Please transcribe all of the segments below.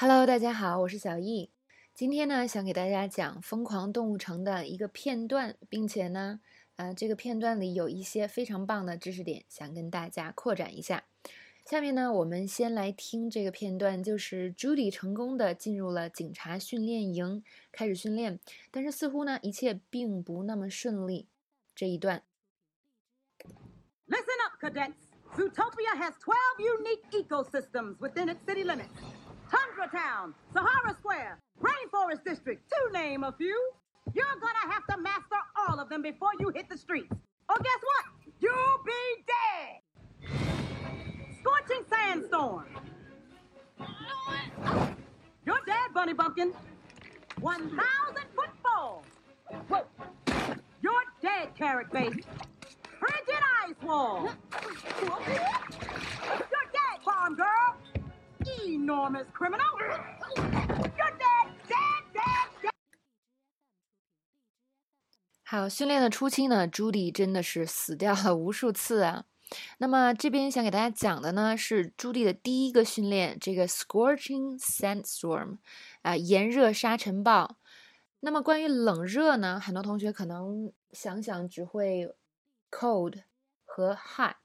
Hello，大家好，我是小易。今天呢，想给大家讲《疯狂动物城》的一个片段，并且呢，呃，这个片段里有一些非常棒的知识点，想跟大家扩展一下。下面呢，我们先来听这个片段，就是 Judy 成功的进入了警察训练营，开始训练，但是似乎呢，一切并不那么顺利。这一段。Listen up, cadets. Zootopia has twelve unique ecosystems within its city limits. Tundra Town, Sahara Square, Rainforest District, to name a few. You're gonna have to master all of them before you hit the streets. Or guess what? You'll be dead! Scorching sandstorm. You're dead, Bunny Bumpkin. 1,000 foot fall. Whoa. You're dead, Carrot Face. Frigid ice wall. You're dead, Farm Girl. Enormous criminal. You're dead, dead, dead, dead. 好，训练的初期呢，朱迪真的是死掉了无数次啊。那么这边想给大家讲的呢，是朱迪的第一个训练，这个 scorching sandstorm，啊，炎热沙尘暴。那么关于冷热呢，很多同学可能想想只会 cold 和 hot，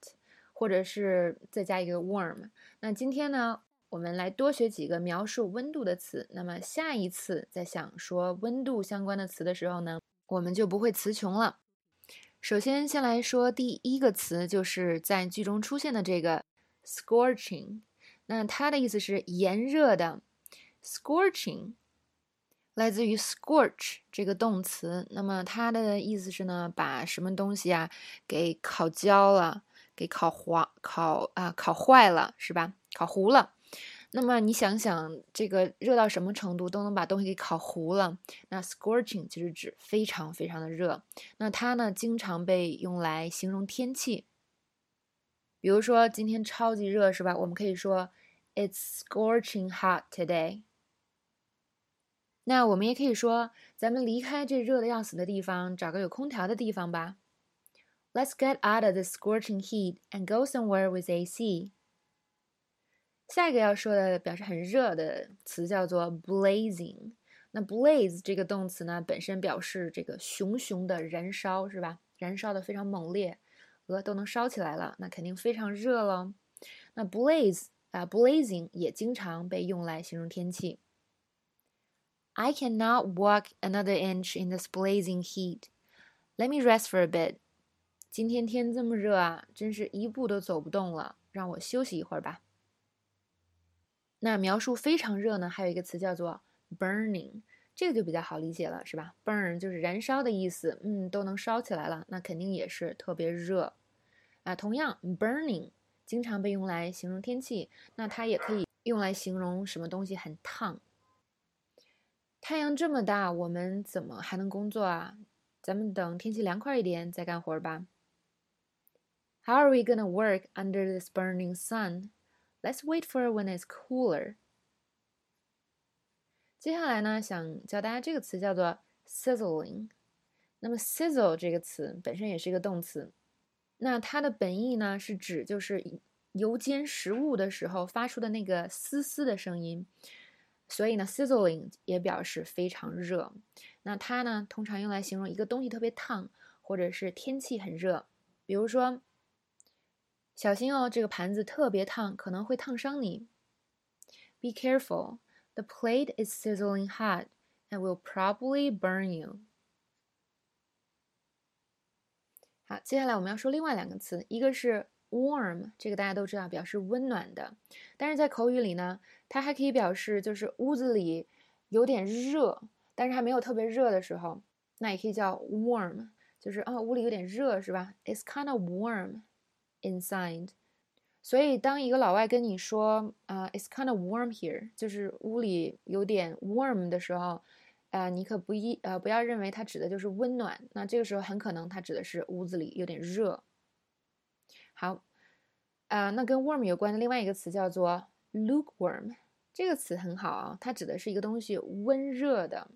或者是再加一个 warm。那今天呢，我们来多学几个描述温度的词。那么下一次在想说温度相关的词的时候呢，我们就不会词穷了。首先，先来说第一个词，就是在剧中出现的这个 scorching。那它的意思是炎热的，scorching 来自于 scorch 这个动词。那么它的意思是呢，把什么东西啊给烤焦了，给烤黄、烤啊烤坏了，是吧？烤糊了。那么你想想，这个热到什么程度都能把东西给烤糊了？那 scorching 就是指非常非常的热。那它呢，经常被用来形容天气。比如说今天超级热，是吧？我们可以说 It's scorching hot today。那我们也可以说，咱们离开这热的要死的地方，找个有空调的地方吧。Let's get out of the scorching heat and go somewhere with AC。下一个要说的表示很热的词叫做 blazing。那 blaze 这个动词呢，本身表示这个熊熊的燃烧，是吧？燃烧的非常猛烈，鹅都能烧起来了，那肯定非常热了。那 blaze 啊，blazing 也经常被用来形容天气。I cannot walk another inch in this blazing heat. Let me rest for a bit. 今天天这么热啊，真是一步都走不动了，让我休息一会儿吧。那描述非常热呢，还有一个词叫做 burning，这个就比较好理解了，是吧？burn 就是燃烧的意思，嗯，都能烧起来了，那肯定也是特别热啊。同样，burning 经常被用来形容天气，那它也可以用来形容什么东西很烫。太阳这么大，我们怎么还能工作啊？咱们等天气凉快一点再干活吧。How are we gonna work under this burning sun? Let's wait for when it's cooler. 接下来呢，想教大家这个词叫做 sizzling。那么 sizzle 这个词本身也是一个动词，那它的本意呢是指就是油煎食物的时候发出的那个嘶嘶的声音。所以呢，sizzling 也表示非常热。那它呢，通常用来形容一个东西特别烫，或者是天气很热。比如说，小心哦，这个盘子特别烫，可能会烫伤你。Be careful, the plate is sizzling hot and will probably burn you. 好，接下来我们要说另外两个词，一个是 warm，这个大家都知道，表示温暖的。但是在口语里呢，它还可以表示就是屋子里有点热，但是还没有特别热的时候，那也可以叫 warm，就是啊屋里有点热，是吧？It's kind of warm inside。所以当一个老外跟你说啊，It's kind of warm here，就是屋里有点 warm 的时候。呃，你可不一呃不要认为它指的就是温暖，那这个时候很可能它指的是屋子里有点热。好，啊，那跟 warm 有关的另外一个词叫做 lukewarm，这个词很好啊，它指的是一个东西温热的，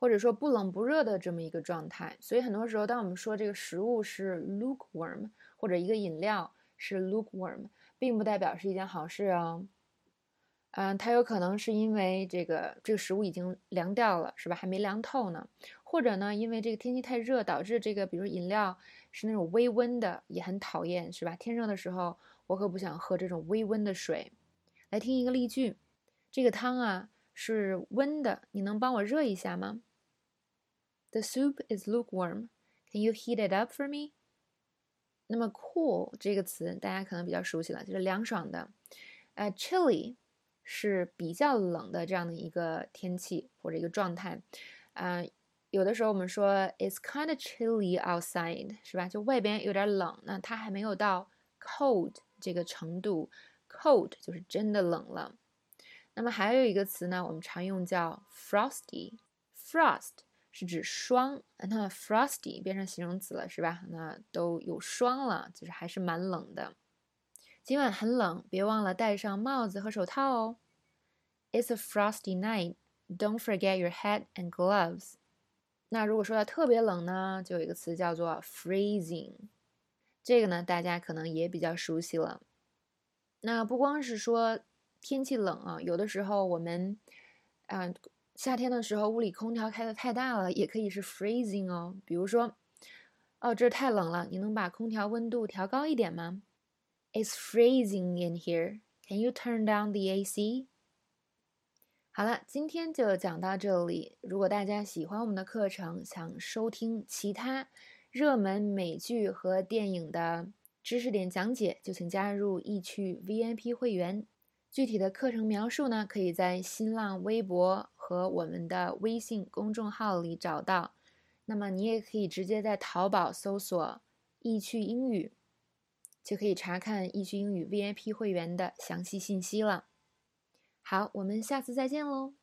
或者说不冷不热的这么一个状态。所以很多时候，当我们说这个食物是 lukewarm，或者一个饮料是 lukewarm，并不代表是一件好事哦。嗯，它有可能是因为这个这个食物已经凉掉了，是吧？还没凉透呢。或者呢，因为这个天气太热，导致这个比如饮料是那种微温的，也很讨厌，是吧？天热的时候，我可不想喝这种微温的水。来听一个例句：这个汤啊是温的，你能帮我热一下吗 ？The soup is lukewarm. Can you heat it up for me? 那么 cool 这个词大家可能比较熟悉了，就是凉爽的。呃，chilly 是比较冷的这样的一个天气或者一个状态。啊，有的时候我们说 it's kind of chilly outside，是吧？就外边有点冷，那它还没有到 cold 这个程度。cold 就是真的冷了。那么还有一个词呢，我们常用叫 frosty。frost 是指霜，那 frosty 变成形容词了，是吧？那都有霜了，就是还是蛮冷的。今晚很冷，别忘了戴上帽子和手套哦。It's a frosty night. Don't forget your hat and gloves. 那如果说到特别冷呢，就有一个词叫做 freezing。这个呢，大家可能也比较熟悉了。那不光是说天气冷啊，有的时候我们，啊，夏天的时候屋里空调开的太大了，也可以是 freezing 哦。比如说，哦，这太冷了，你能把空调温度调高一点吗？It's freezing in here. Can you turn down the AC? 好了，今天就讲到这里。如果大家喜欢我们的课程，想收听其他热门美剧和电影的知识点讲解，就请加入易趣 VIP 会员。具体的课程描述呢，可以在新浪微博和我们的微信公众号里找到。那么你也可以直接在淘宝搜索“易趣英语”。就可以查看易趣英语 VIP 会员的详细信息了。好，我们下次再见喽。